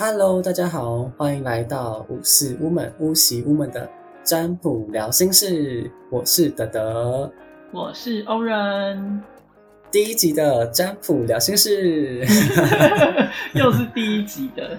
Hello，大家好，欢迎来到五四屋门屋喜屋门的占卜聊心事，我是德德，我是欧人，第一集的占卜聊心事，又是第一集的，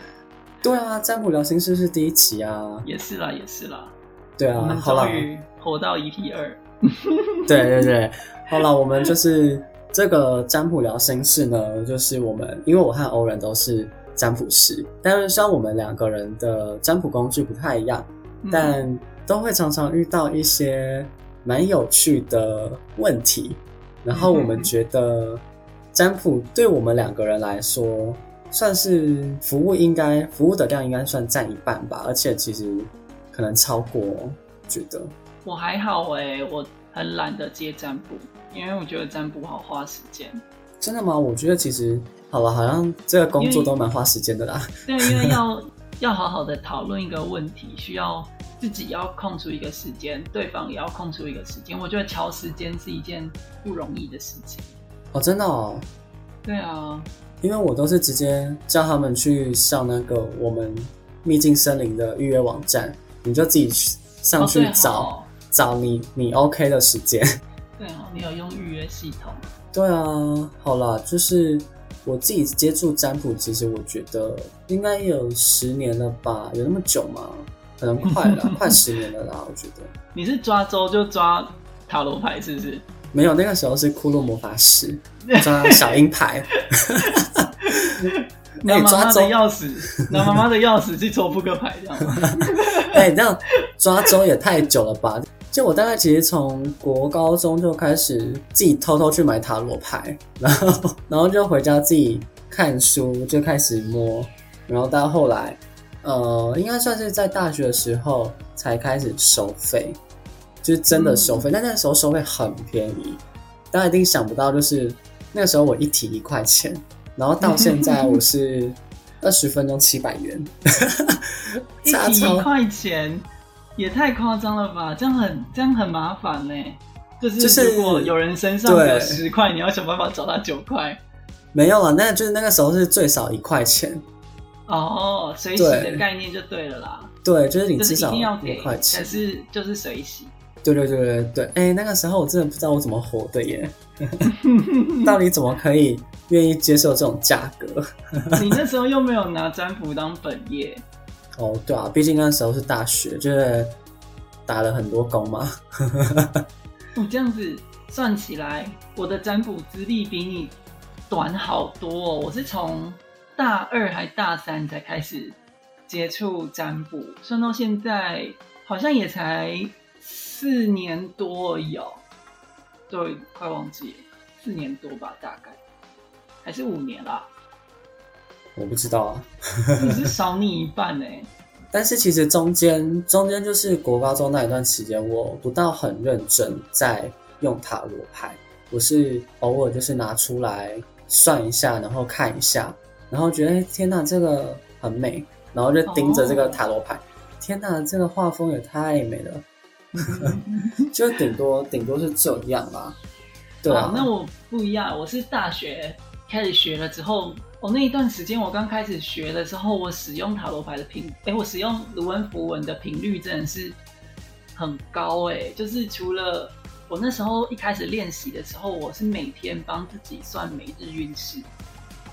对啊，占卜聊心事是第一集啊，也是啦，也是啦，对啊，我们好了终，于活到 EP 二，对对对，好了，我们就是这个占卜聊心事呢，就是我们因为我和欧人都是占卜师，但是虽然我们两个人的占卜工具不太一样，嗯但都会常常遇到一些蛮有趣的问题，然后我们觉得占卜对我们两个人来说，算是服务应该服务的量应该算占一半吧，而且其实可能超过，觉得。我还好哎、我很懒得接占卜，因为我觉得占卜好花时间。真的吗？我觉得其实好了，好像这个工作都蛮花时间的啦。对，因为要要好好的讨论一个问题，需要自己要空出一个时间，对方也要空出一个时间。我觉得调时间是一件不容易的事情。哦，真的哦，对啊，因为我都是直接叫他们去上那个我们秘境森林的预约网站，你就自己上去找、哦找你你 OK 的时间。对哦，你有用预约系统？对啊，好啦，就是我自己接触占卜，其实我觉得应该有十年了吧，有那么久吗？可能快了，快十年了啦，我觉得。你是抓周就抓塔罗牌是不是？没有，那个时候是骷髅魔法师 抓小鹰牌，拿妈妈的抓周钥匙，拿妈妈的钥匙去抽扑克牌，这样吗？哎、这样抓周也太久了吧？就我大概其实从国高中就开始自己偷偷去买塔罗牌，然后然后就回家自己看书，就开始摸，然后到后来，呃，应该算是在大学的时候才开始收费，就是真的收费，但那个时候收费很便宜，大家一定想不到，就是那个时候我一提一块钱，然后到现在我是 二十分钟七百元，一差超题一块钱，也太夸张了吧？这样很这样很麻烦呢。就是就是如果有人身上对有十块，你要想办法找他九块。没有了，那就是那个时候是最少一块钱，哦，水洗的概念就对了啦，对，就是你至少定要给，一块可钱。是就是水洗。对对对对对，哎、那个时候我真的不知道我怎么活的耶，到底怎么可以愿意接受这种价格？你那时候又没有拿占卜当本业，哦，对啊，毕竟那时候是大学，就是打了很多工嘛。我 这样子算起来，我的占卜资历比你短好多哦。我是从大二还大三才开始接触占卜，算到现在好像也才四年多而已哦。对，快忘记了，四年多吧，大概还是五年啦。我不知道啊，你是少你一半哎。但是其实中间中间就是国高中那一段时间，我不到很认真在用塔罗牌，我是偶尔就是拿出来算一下，然后看一下，然后觉得哎天哪，这个很美，然后就盯着这个塔罗牌，天哪，这个画风也太美了，就顶多顶多是这样吧。对啊。哦，那我不一样，我是大学开始学了之后，我、那一段时间我刚开始学的时候，我使用塔罗牌的频，哎、我使用卢恩符文的频率真的是很高哎、就是除了我那时候一开始练习的时候，我是每天帮自己算每日运势，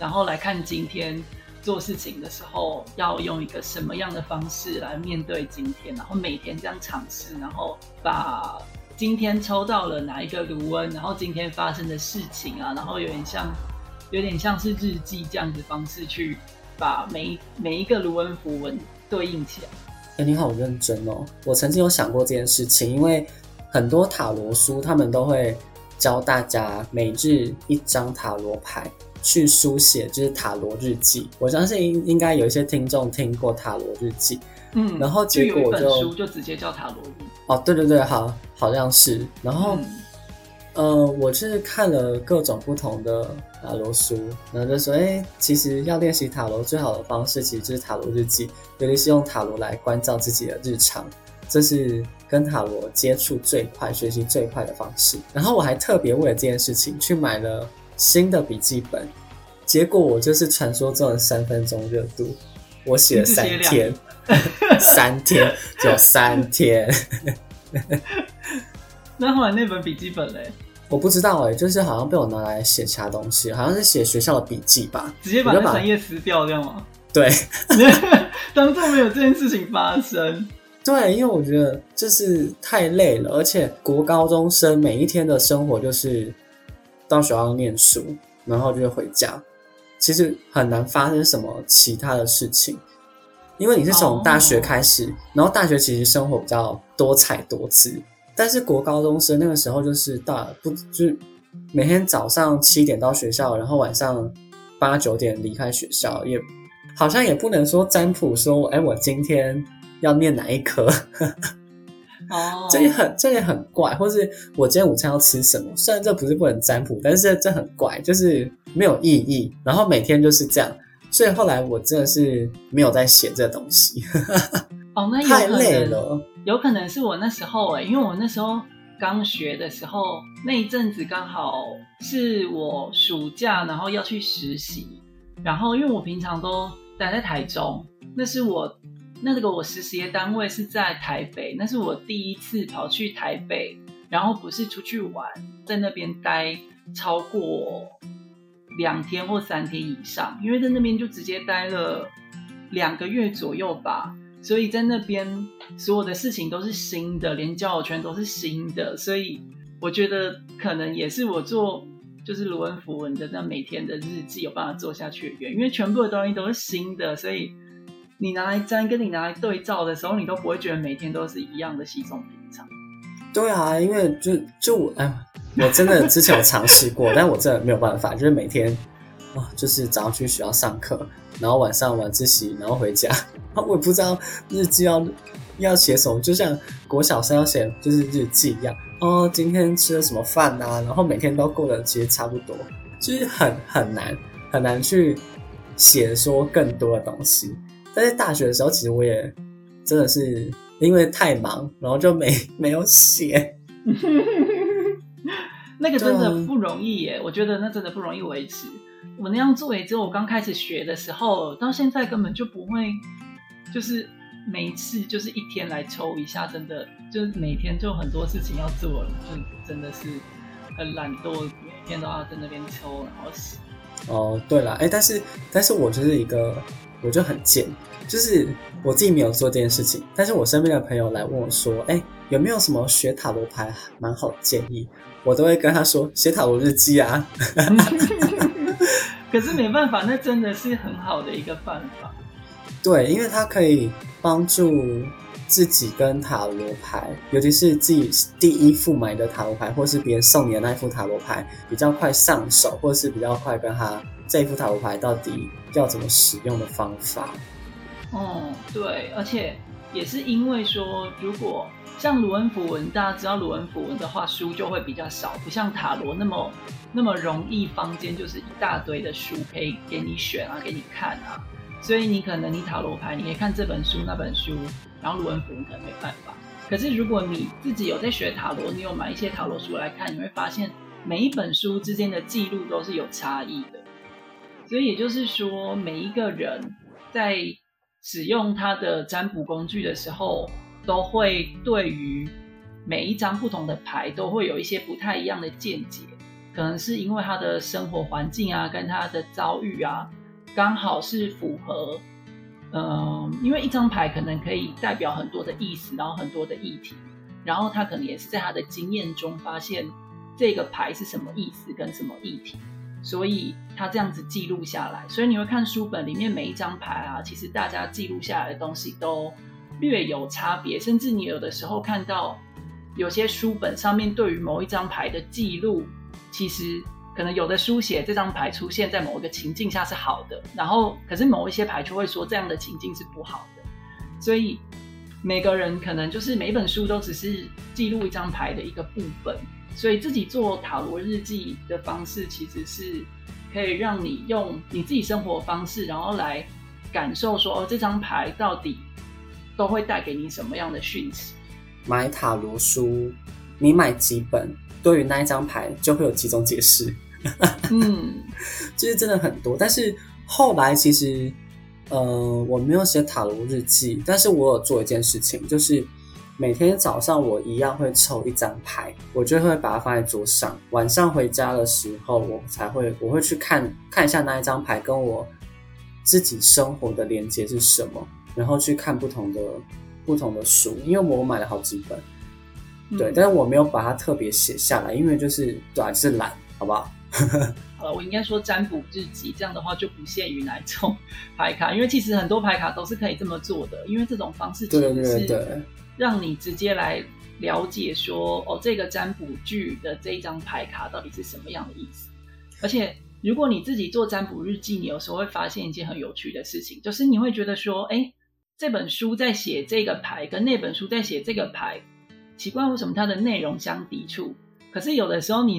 然后来看今天做事情的时候要用一个什么样的方式来面对今天，然后每天这样尝试，然后把今天抽到了哪一个卢恩，然后今天发生的事情啊，然后有点像有点像是日记这样子方式去把每一每一个卢恩符文对应起来。哎、你好认真哦！我曾经有想过这件事情，因为很多塔罗书他们都会教大家每日一张塔罗牌去书写，就是塔罗日记。我相信应应该有一些听众听过塔罗日记嗯，然后就有一本结果就书就直接叫塔罗日。哦，对对对，好，好像是。然后，嗯呃，我是看了各种不同的塔罗书，然后就说，哎，其实要练习塔罗最好的方式其实就是塔罗日记，尤其是用塔罗来关照自己的日常，这是跟塔罗接触最快、学习最快的方式。然后我还特别为了这件事情去买了新的笔记本，结果我就是传说中的三分钟热度，我写了三天，三天，就三天。那后来那本笔记本嘞，我不知道哎、就是好像被我拿来写其他东西，好像是写学校的笔记吧。直接把那三页撕掉，这样吗？对 当做没有这件事情发生。对，因为我觉得就是太累了，而且国高中生每一天的生活就是到学校念书，然后就是回家，其实很难发生什么其他的事情，因为你是从大学开始，然后大学其实生活比较多彩多姿，但是国高中生那个时候就是大不就是每天早上七点到学校，然后晚上八九点离开学校，也好像也不能说占卜说，哎，我今天要念哪一科，哦，这也很这也很怪，或是我今天午餐要吃什么？虽然这不是不能占卜，但是这很怪，就是没有意义。然后每天就是这样，所以后来我真的是没有在写这东西，哦，那有太可能，累了。有可能是我那时候哎、因为我那时候刚学的时候，那一阵子刚好是我暑假，然后要去实习，然后因为我平常都待在台中，那是我那个我实习的单位是在台北，那是我第一次跑去台北，然后不是出去玩，在那边待超过两天或三天以上，因为在那边就直接待了两个月左右吧。所以在那边所有的事情都是新的，连交友圈都是新的，所以我觉得可能也是我做就是卢恩符文的那每天的日记有办法做下去的原因，因为全部的东西都是新的，所以你拿来粘跟你拿来对照的时候，你都不会觉得每天都是一样的稀松平常。对啊，因为就就我哎，我真的之前有尝试过，但我真的没有办法，就是每天啊，就是早上去学校上课，然后晚上晚自习，然后回家，我也不知道日记要要写什么，就像国小生要写就是日记一样，哦，今天吃了什么饭啊，然后每天都过得其实差不多，就是很很难很难去写说更多的东西。但是大学的时候，其实我也真的是因为太忙，然后就没没有写。那个真的不容易耶，我觉得那真的不容易维持。我那样做也只有我刚开始学的时候，到现在根本就不会，就是每一次就是一天来抽一下，真的就是每天就很多事情要做，就真的是很懒惰，每天都要在那边抽，然后写。哦，对了，哎，但是但是我就是一个，我就很贱，就是我自己没有做这件事情，但是我身边的朋友来问我说，哎，有没有什么学塔罗牌蛮好的建议？我都会跟他说写塔罗日记啊。可是没办法，那真的是很好的一个办法。对，因为它可以帮助自己跟塔罗牌，尤其是自己第一副买的塔罗牌，或是别人送你的那一副塔罗牌，比较快上手，或是比较快跟他这一副塔罗牌到底要怎么使用的方法。哦，对，而且也是因为说，如果像卢恩符文，大家知道卢恩符文的话，书就会比较少，不像塔罗那么那么容易，坊间就是一大堆的书可以给你选啊，给你看啊。所以你可能你塔罗牌，你可以看这本书那本书，然后卢恩符文可能没办法。可是如果你自己有在学塔罗，你有买一些塔罗书来看，你会发现每一本书之间的记录都是有差异的。所以也就是说，每一个人在使用他的占卜工具的时候，都会对于每一张不同的牌都会有一些不太一样的见解，可能是因为他的生活环境啊，跟他的遭遇啊，刚好是符合。嗯，因为一张牌可能可以代表很多的意思，然后很多的议题，然后他可能也是在他的经验中发现这个牌是什么意思跟什么议题，所以他这样子记录下来。所以你会看书本里面每一张牌啊，其实大家记录下来的东西都略有差别，甚至你有的时候看到有些书本上面对于某一张牌的记录，其实可能有的书写这张牌出现在某一个情境下是好的，然后可是某一些牌就会说这样的情境是不好的，所以每个人可能就是每本书都只是记录一张牌的一个部分，所以自己做塔罗日记的方式其实是可以让你用你自己生活方式，然后来感受说哦这张牌到底都会带给你什么样的讯息。买塔罗书，你买几本，对于那一张牌就会有几种解释。嗯，就是真的很多。但是后来其实呃，我没有写塔罗日记，但是我有做一件事情，就是每天早上我一样会抽一张牌，我就会把它放在桌上。晚上回家的时候，我才会我会去看看一下那一张牌跟我自己生活的连接是什么，然后去看不同的不同的书，因为我买了好几本，对，但是我没有把它特别写下来，因为就是对啊，就是懒，好不好？好了，我应该说占卜日记，这样的话就不限于哪一种 牌卡，因为其实很多牌卡都是可以这么做的，因为这种方式其实是让你直接来了解说，哦，这个占卜剧的这一张牌卡到底是什么样的意思。而且，如果你自己做占卜日记，你有时候会发现一件很有趣的事情，就是你会觉得说，哎，这本书在写这个牌，跟那本书在写这个牌，奇怪，为什么它的内容相抵触？可是有的时候你。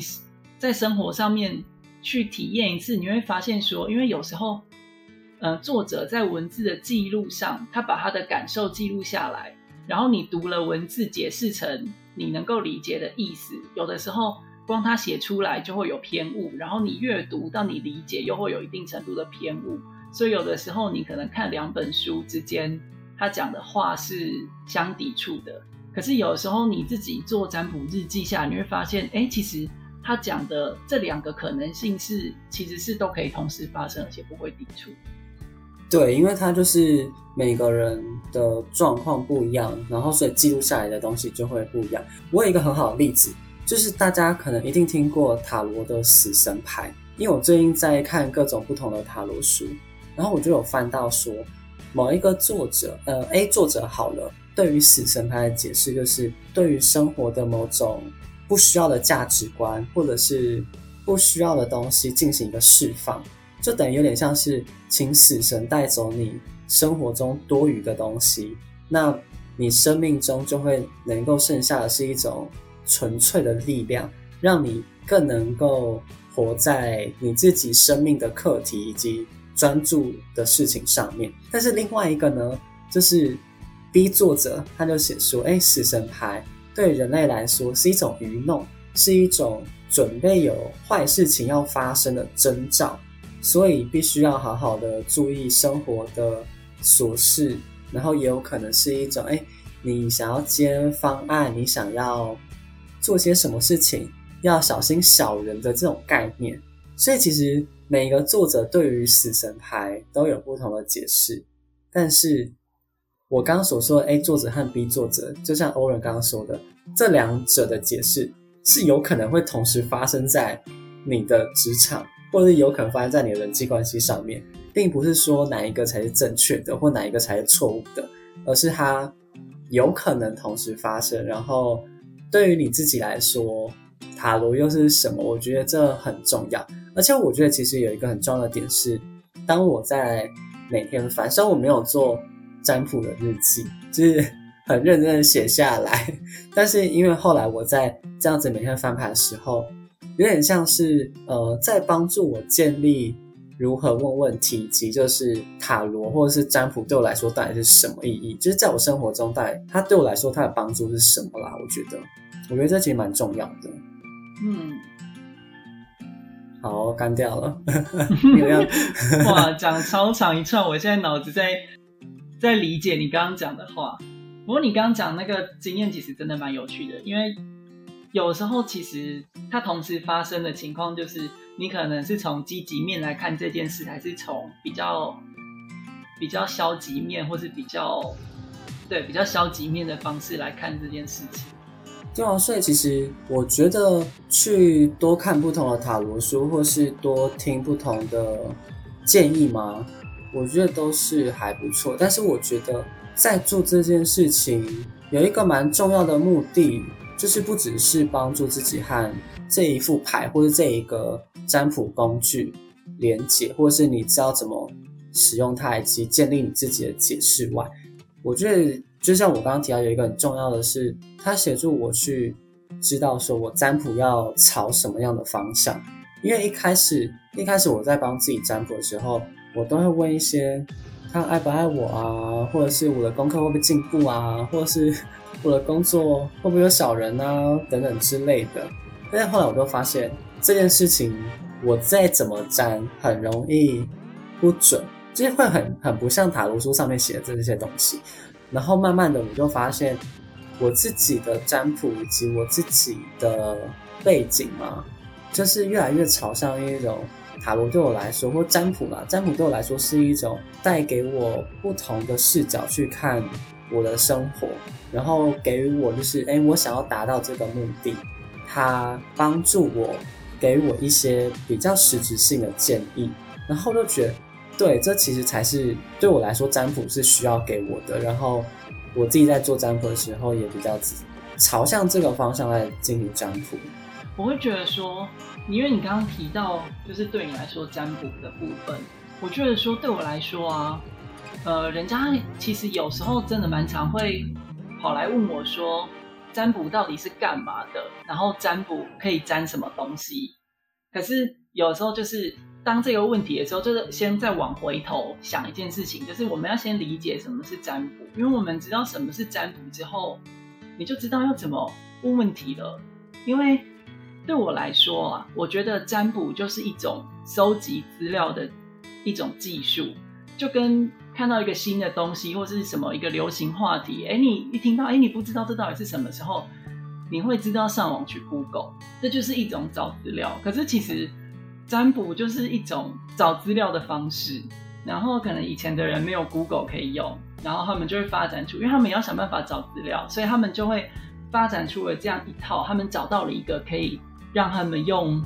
在生活上面去体验一次，你会发现说，因为有时候，呃，作者在文字的记录上，他把他的感受记录下来，然后你读了文字，解释成你能够理解的意思。有的时候，光他写出来就会有偏误，然后你阅读到你理解，又会有一定程度的偏误。所以有的时候，你可能看两本书之间，他讲的话是相抵触的。可是有时候你自己做占卜日记下，你会发现，哎，其实。他讲的这两个可能性是，其实是都可以同时发生，而且不会抵触。对，因为他就是每个人的状况不一样，然后所以记录下来的东西就会不一样。我有一个很好的例子，就是大家可能一定听过塔罗的死神牌，因为我最近在看各种不同的塔罗书，然后我就有翻到说，某一个作者，呃，A 作者好了，对于死神牌的解释就是对于生活的某种。不需要的价值观，或者是不需要的东西进行一个释放，就等于有点像是请死神带走你生活中多余的东西，那你生命中就会能够剩下的是一种纯粹的力量，让你更能够活在你自己生命的课题以及专注的事情上面。但是另外一个呢，就是 B 作者他就写说，哎，死神牌。对人类来说是一种愚弄，是一种准备有坏事情要发生的征兆，所以必须要好好的注意生活的琐事，然后也有可能是一种，哎，你想要接方案，你想要做些什么事情，要小心小人的这种概念。所以其实每个作者对于死神牌都有不同的解释，但是。我刚刚所说的 A 作者和 B 作者，就像欧仁刚刚说的，这两者的解释是有可能会同时发生在你的职场，或者是有可能发生在你的人际关系上面，并不是说哪一个才是正确的，或哪一个才是错误的，而是它有可能同时发生。然后对于你自己来说，塔罗又是什么？我觉得这很重要。而且我觉得其实有一个很重要的点是，当我在每天翻，虽然我没有做。占卜的日记就是很认真的写下来，但是因为后来我在这样子每天翻牌的时候，有点像是呃在帮助我建立如何问问题及就是塔罗或者是占卜对我来说到底是什么意义，就是在我生活中到底它对我来说它的帮助是什么啦？我觉得，我觉得这其实蛮重要的。嗯，好，干掉了。哇，讲超长一串，我现在脑子在。在理解你刚刚讲的话，不过你刚刚讲那个经验其实真的蛮有趣的，因为有时候其实它同时发生的情况就是，你可能是从积极面来看这件事，还是从比较比较消极面，或是比较对比较消极面的方式来看这件事情。对啊，所以其实我觉得去多看不同的塔罗书，或是多听不同的建议吗？我觉得都是还不错，但是我觉得在做这件事情有一个蛮重要的目的，就是不只是帮助自己和这一副牌或者这一个占卜工具连接，或是你知道怎么使用它以及建立你自己的解释外，我觉得就像我刚刚提到有一个很重要的是，它协助我去知道说我占卜要朝什么样的方向，因为一开始一开始我在帮自己占卜的时候。我都会问一些他爱不爱我啊，或者是我的功课会不会进步啊，或者是我的工作会不会有小人啊等等之类的。但是后来我都发现这件事情，我再怎么粘很容易不准，就是会很很不像塔罗书上面写的这些东西。然后慢慢的，我就发现我自己的占卜以及我自己的背景嘛，就是越来越朝向一种塔罗对我来说，或占卜嘛，占卜对我来说是一种带给我不同的视角去看我的生活，然后给予我就是，哎，我想要达到这个目的，它帮助我，给我一些比较实质性的建议，然后就觉得。对，这其实才是对我来说占卜是需要给我的。然后我自己在做占卜的时候，也比较朝向这个方向来进行占卜。我会觉得说，因为你刚刚提到，就是对你来说占卜的部分，我觉得说对我来说啊，呃，人家其实有时候真的蛮常会跑来问我说，占卜到底是干嘛的？然后占卜可以占什么东西？可是有时候就是。当这个问题的时候，就是先再往回头想一件事情，就是我们要先理解什么是占卜，因为我们知道什么是占卜之后，你就知道要怎么问问题了。因为对我来说啊，我觉得占卜就是一种收集资料的一种技术，就跟看到一个新的东西或是什么一个流行话题，哎，你一听到，哎，你不知道这到底是什么时候，你会知道上网去 Google，这就是一种找资料。可是其实。占卜就是一种找资料的方式，然后可能以前的人没有 Google 可以用，然后他们就会发展出，因为他们要想办法找资料，所以他们就会发展出了这样一套，他们找到了一个可以让他们用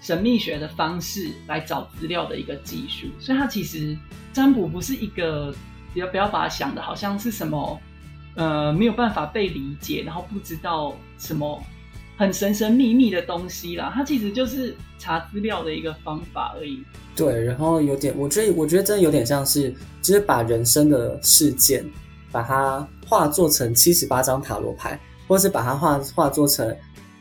神秘学的方式来找资料的一个技术。所以它其实占卜不是一个，不要不要把它想的好像是什么，呃，没有办法被理解，然后不知道什么。很神神秘秘的东西啦，它其实就是查资料的一个方法而已。对，然后有点，我觉得，我觉得真的有点像是，就是把人生的事件，把它化作成七十八张塔罗牌，或是把它化化作成，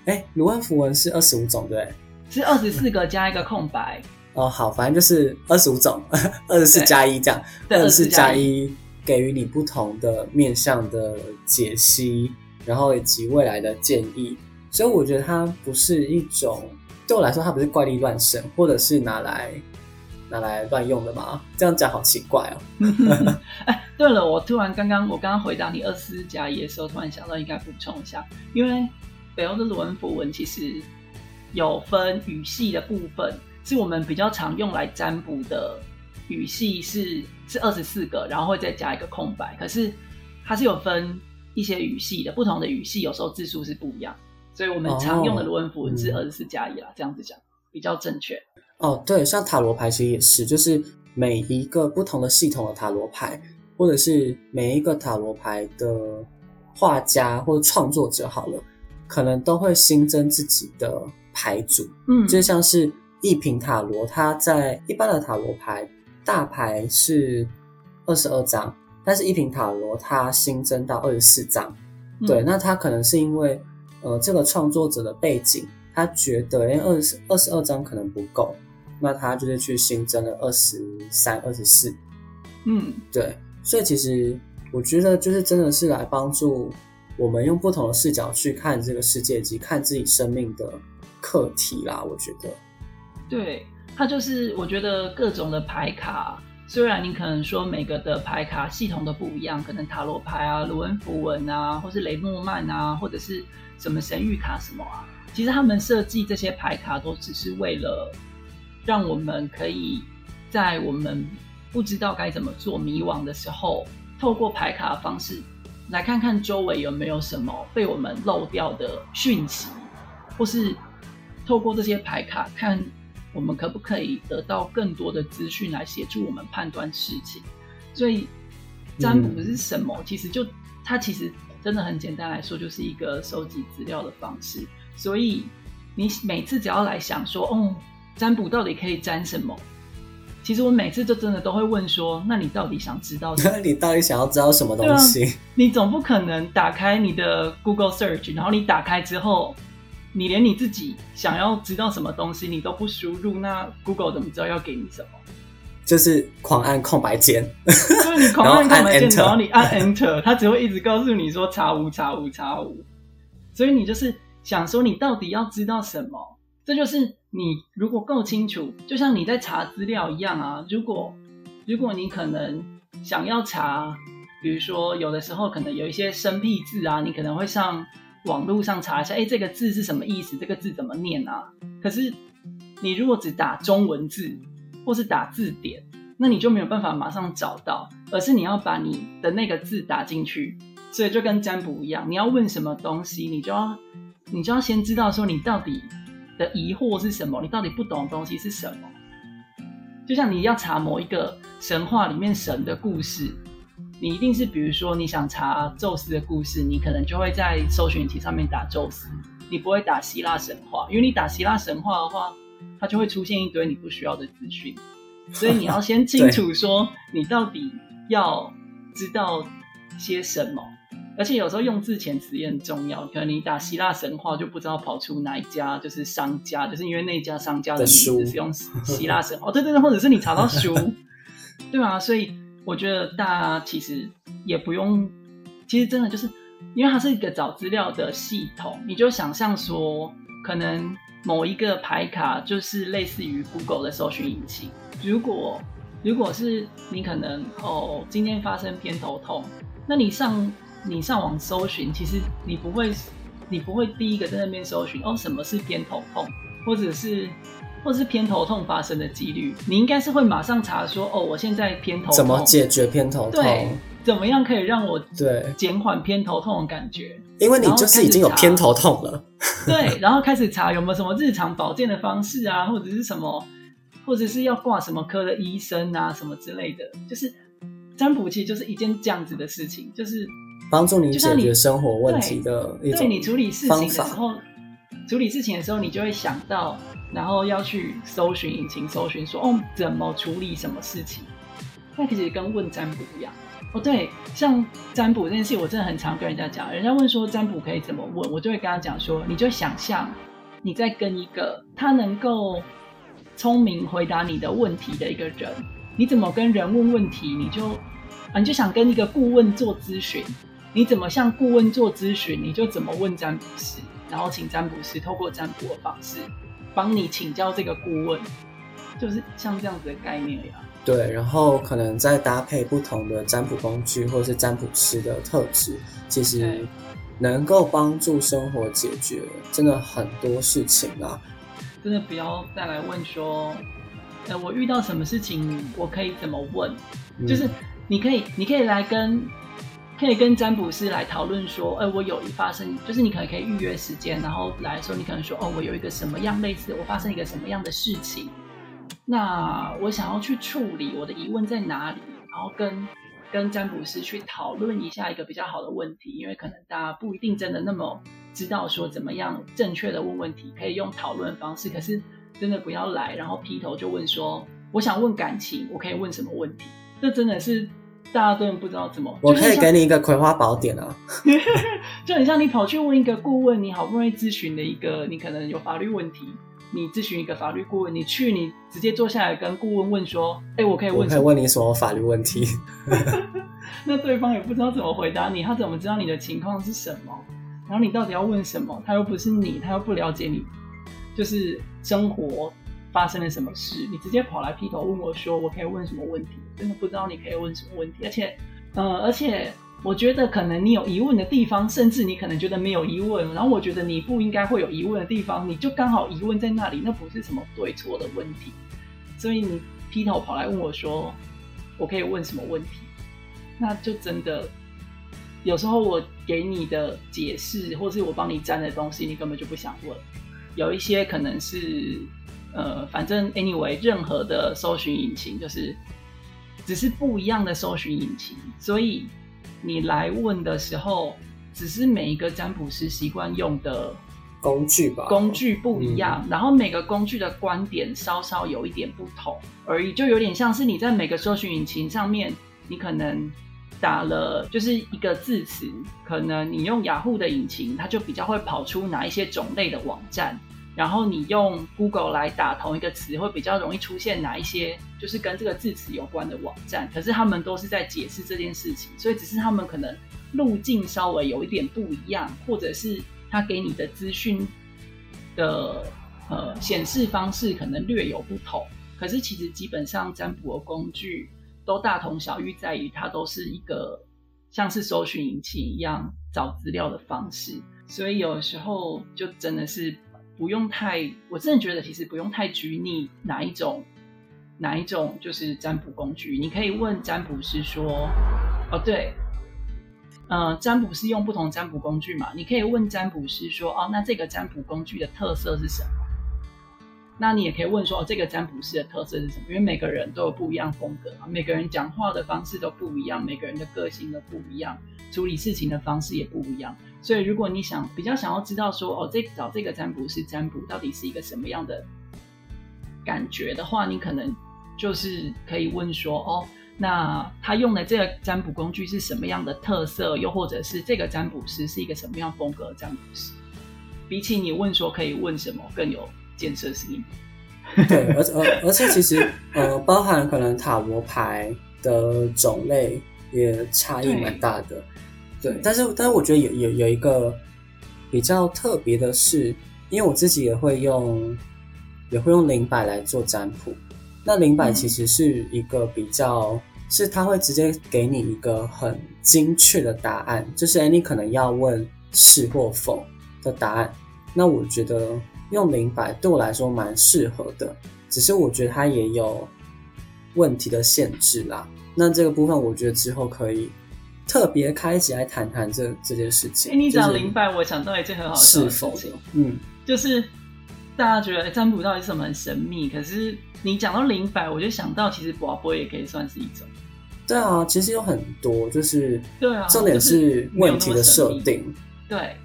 哎，卢恩符文是二十五种，对？是二十四个加一个空白。哦，好，反正就是二十五种，二十四加一这样，二十四加一给予你不同的面向的解析，然后以及未来的建议。所以我觉得它不是一种，对我来说，它不是怪力乱神，或者是拿来拿来乱用的嘛？这样讲好奇怪哦。哎，对了，我突然刚刚我刚刚回答你二四加一的时候，突然想到应该补充一下，因为北欧的罗恩符文其实有分语系的部分，是我们比较常用来占卜的语系是是二十四个，然后会再加一个空白。可是它是有分一些语系的，不同的语系有时候字数是不一样。所以我们常用的罗恩符文是二十四加一啦，这样子讲比较正确。哦，对，像塔罗牌其实也是，就是每一个不同的系统的塔罗牌，或者是每一个塔罗牌的画家或者创作者，好了，可能都会新增自己的牌组。嗯，就像是一品塔罗，它在一般的塔罗牌大牌是二十二张，但是一品塔罗它新增到二十四张。对，那它可能是因为。呃，这个创作者的背景，他觉得哎，二十二十二张可能不够，那他就是去新增了二十三、二十四。嗯，对，所以其实我觉得就是真的是来帮助我们用不同的视角去看这个世界及看自己生命的课题啦。我觉得，对，他就是我觉得各种的牌卡，虽然你可能说每个的牌卡系统都不一样，可能塔罗牌啊、卢恩符文啊，或是雷诺曼啊，或者是。什么神谕卡什么啊？其实他们设计这些牌卡都只是为了让我们可以在我们不知道该怎么做、迷惘的时候，透过牌卡的方式来看看周围有没有什么被我们漏掉的讯息，或是透过这些牌卡看我们可不可以得到更多的资讯来协助我们判断事情。所以占卜是什么？其实就它其实。真的很简单来说，就是一个收集资料的方式。所以你每次只要来想说，哦，占卜到底可以占什么？其实我每次就真的都会问说，那你到底想知道？那你到底想要知道什么东西？你总不可能打开你的 Google Search，然后你打开之后，你连你自己想要知道什么东西你都不输入，那 Google 怎么知道要给你什么？就是狂按空白键，就是你狂 按空白键，然后你按 Enter，它只会一直告诉你说查无查无查无，所以你就是想说你到底要知道什么？这就是你如果够清楚，就像你在查资料一样啊。如果如果你可能想要查，比如说有的时候可能有一些生僻字啊，你可能会上网络上查一下，哎，这个字是什么意思？这个字怎么念啊？可是你如果只打中文字，或是打字典，那你就没有办法马上找到，而是你要把你的那个字打进去。所以就跟占卜一样，你要问什么东西，你就要你就要先知道说你到底的疑惑是什么，你到底不懂的东西是什么。就像你要查某一个神话里面神的故事，你一定是比如说你想查宙斯的故事，你可能就会在搜寻题上面打宙斯，你不会打希腊神话，因为你打希腊神话的话，它就会出现一堆你不需要的资讯。所以你要先清楚说你到底要知道些什么。而且有时候用字遣词也很重要，可能你打希腊神话就不知道跑出哪一家就是商家，就是因为那家商家的名字是用希腊神话，对对对，或者是你查到书，对啊，所以我觉得大家其实也不用，其实真的就是因为它是一个找资料的系统，你就想象说，可能某一个牌卡就是类似于 Google 的搜寻引擎，如果如果是你可能哦今天发生偏头痛，那你上。你上网搜寻，其实你不会，你不会第一个在那边搜寻哦，什么是偏头痛，或者是，或者是偏头痛发生的几率，你应该是会马上查说，哦，我现在偏头痛，怎么解决偏头痛？对，怎么样可以让我对减缓偏头痛的感觉？因为你就是已经有偏头痛了，对，然后开始查有没有什么日常保健的方式啊，或者是什么，或者是要挂什么科的医生啊，什么之类的，就是占卜其实就是一件这样子的事情，就是。帮助你解决生活问题的一种对你处理事情的时候，处理事情的时候，你就会想到，然后要去搜寻引擎，搜寻说哦，怎么处理什么事情？那其实跟问占卜一样哦。对，像占卜这件事，我真的很常跟人家讲，人家问说占卜可以怎么问，我就会跟他讲说，你就想象你在跟一个他能够聪明回答你的问题的一个人，你怎么跟人问问题？你就啊，你就想跟一个顾问做咨询。你怎么向顾问做咨询，你就怎么问占卜师，然后请占卜师透过占卜的方式帮你请教这个顾问，就是像这样子的概念呀。对，然后可能再搭配不同的占卜工具或者是占卜师的特质，其实能够帮助生活解决真的很多事情啊。真的不要再来问说，呃，我遇到什么事情，我可以怎么问？就是你可以，你可以来跟。可以跟占卜师来讨论说，哎，我有一发生，就是你可能可以预约时间，然后来说，你可能说，哦，我有一个什么样类似，我发生一个什么样的事情，那我想要去处理，我的疑问在哪里？然后跟跟占卜师去讨论一下一个比较好的问题，因为可能大家不一定真的那么知道说怎么样正确的问问题，可以用讨论方式，可是真的不要来，然后劈头就问说，我想问感情，我可以问什么问题？这真的是。大家都不知道怎么，我可以给你一个葵花宝典啊，就很像你跑去问一个顾问，你好不容易咨询的一个，你可能有法律问题，你咨询一个法律顾问，你去你直接坐下来跟顾问问说，哎，我可以问，可以问你什么法律问题？那对方也不知道怎么回答你，他怎么知道你的情况是什么？然后你到底要问什么？他又不是你，他又不了解你，就是生活。发生了什么事？你直接跑来劈头问我说：“我可以问什么问题？”真的不知道你可以问什么问题。而且，呃，而且我觉得可能你有疑问的地方，甚至你可能觉得没有疑问。然后我觉得你不应该会有疑问的地方，你就刚好疑问在那里，那不是什么对错的问题。所以你劈头跑来问我说：“我可以问什么问题？”那就真的有时候我给你的解释，或是我帮你粘的东西，你根本就不想问。有一些可能是。呃，反正 anyway，任何的搜寻引擎就是只是不一样的搜寻引擎，所以你来问的时候，只是每一个占卜师习惯用的工具吧，工具不一样，然后每个工具的观点稍稍有一点不同而已，就有点像是你在每个搜寻引擎上面，你可能打了就是一个字词，可能你用雅虎的引擎，它就比较会跑出哪一些种类的网站。然后你用 Google 来打同一个词，会比较容易出现哪一些就是跟这个字词有关的网站。可是他们都是在解释这件事情，所以只是他们可能路径稍微有一点不一样，或者是他给你的资讯的呃显示方式可能略有不同。可是其实基本上占卜的工具都大同小异，在于它都是一个像是搜寻引擎一样找资料的方式，所以有时候就真的是不用太，我真的觉得其实不用太拘泥哪一种哪一种就是占卜工具，你可以问占卜师说，哦对。嗯，占卜是用不同占卜工具嘛？你可以问占卜师说：“哦，那这个占卜工具的特色是什么？”那你也可以问说：“哦，这个占卜师的特色是什么？”因为每个人都有不一样风格嘛，每个人讲话的方式都不一样，每个人的个性都不一样，处理事情的方式也不一样。所以，如果你想比较想要知道说：“哦，这找这个占卜师占卜到底是一个什么样的感觉的话，你可能就是可以问说：“哦。”那他用的这个占卜工具是什么样的特色？又或者是这个占卜师是一个什么样风格的占卜师？比起你问说可以问什么更有建设性。对，而而而且其实呃，包含可能塔罗牌的种类也差异蛮大的。对，但是但是我觉得有有有一个比较特别的是，因为我自己也会用也会用灵摆来做占卜。那灵摆其实是一个比较，是它会直接给你一个很精确的答案，就是哎，你可能要问是或否的答案。那我觉得用灵摆对我来说蛮适合的，只是我觉得它也有问题的限制啦。那这个部分我觉得之后可以特别开起来谈谈这这件事情。哎，你讲灵摆，我想到一件很好是否嗯，就是大家觉得占卜到底是什么很神秘，可是。你讲到灵摆，我就想到其实卜卜也可以算是一种。对啊，其实有很多，就是对啊，重点是问题的设定。对，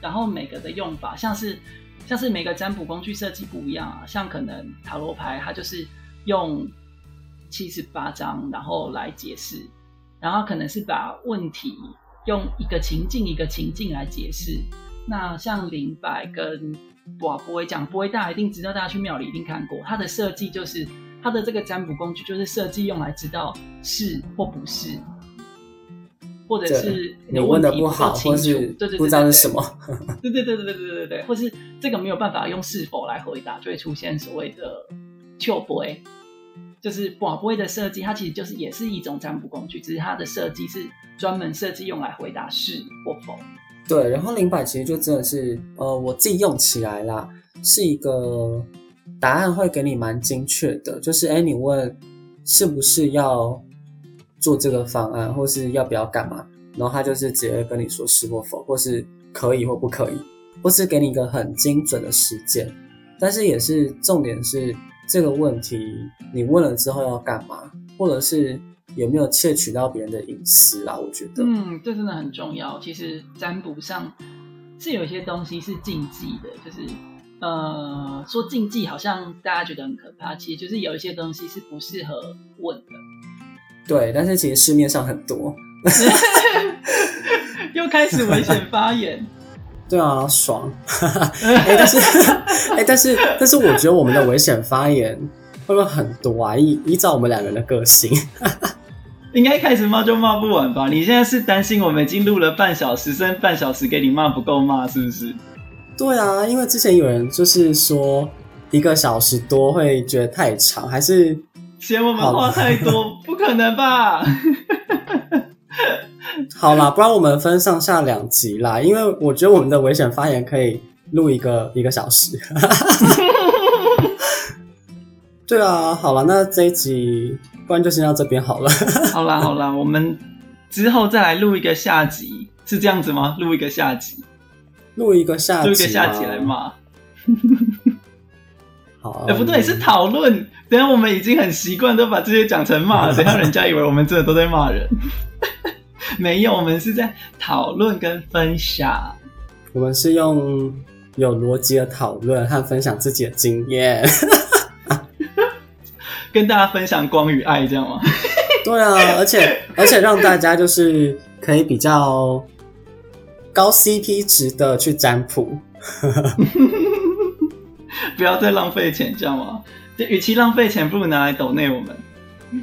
然后每个的用法，像是像是每个占卜工具设计不一样啊，像可能塔罗牌它就是用七十八张然后来解释，然后可能是把问题用一个情境一个情境来解释。那像灵摆跟不不会讲，不会，大家一定知道，大家去庙里一定看过。它的设计就是它的这个占卜工具，就是设计用来知道是或不是，或者是你问的不好，或是不知道是什么。对对对对对对对对，或是这个没有办法用是否来回答，就会出现所谓的求不会，就是不不会的设计，它其实就是也是一种占卜工具，只是它的设计是专门设计用来回答是或否。对，然后灵摆其实就真的是，呃，我自己用起来啦，是一个答案会给你蛮精确的，就是哎，你问是不是要做这个方案，或是要不要干嘛，然后他就是直接跟你说是或否，或是可以或不可以，或是给你一个很精准的时间，但是也是重点是这个问题你问了之后要干嘛，或者是。有没有窃取到别人的隐私啦？我觉得，嗯，这真的很重要。其实占卜上是有一些东西是禁忌的，就是呃，说禁忌好像大家觉得很可怕，其实就是有一些东西是不适合问的。对，但是其实市面上很多，又开始危险发言。对啊，爽。哎，但是，哎，但是，但是，我觉得我们的危险发言会不会很多啊？依依照我们两个人的个性。应该开始骂就骂不完吧？你现在是担心我们已经录了半小时，剩半小时给你骂不够骂，是不是？对啊，因为之前有人就是说一个小时多会觉得太长，还是嫌我们话太多？不可能吧？好啦，不然我们分上下两集啦，因为我觉得我们的危险发言可以录一个一个小时。对啊，好了，那这一集。不然就先到这边好了。好啦好啦，我们之后再来录一个下集，是这样子吗？录一个下集，录一个下集，录一个下集来骂。好，哎不对，是讨论。等下我们已经很习惯都把这些讲成骂，等下人家以为我们真的都在骂人。没有，我们是在讨论跟分享。我们是用有逻辑的讨论和分享自己的经验。跟大家分享光与爱，这样吗？对啊，而且而且让大家就是可以比较高 CP 值的去占卜，不要再浪费钱，这样吗？就与其浪费钱，不如拿来抖内我们。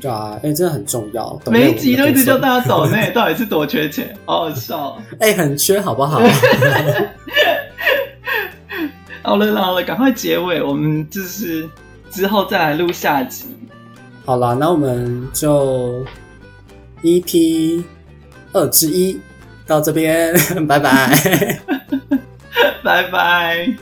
对啊，哎，真的很重要。每一集都一直叫大家抖内，到底是多缺钱？好好笑。哎，很缺，好不好？好了好了，赶快结尾，我们就是之后再来录下集。好了，那我们就 EP 二之一到这边，拜拜。拜拜。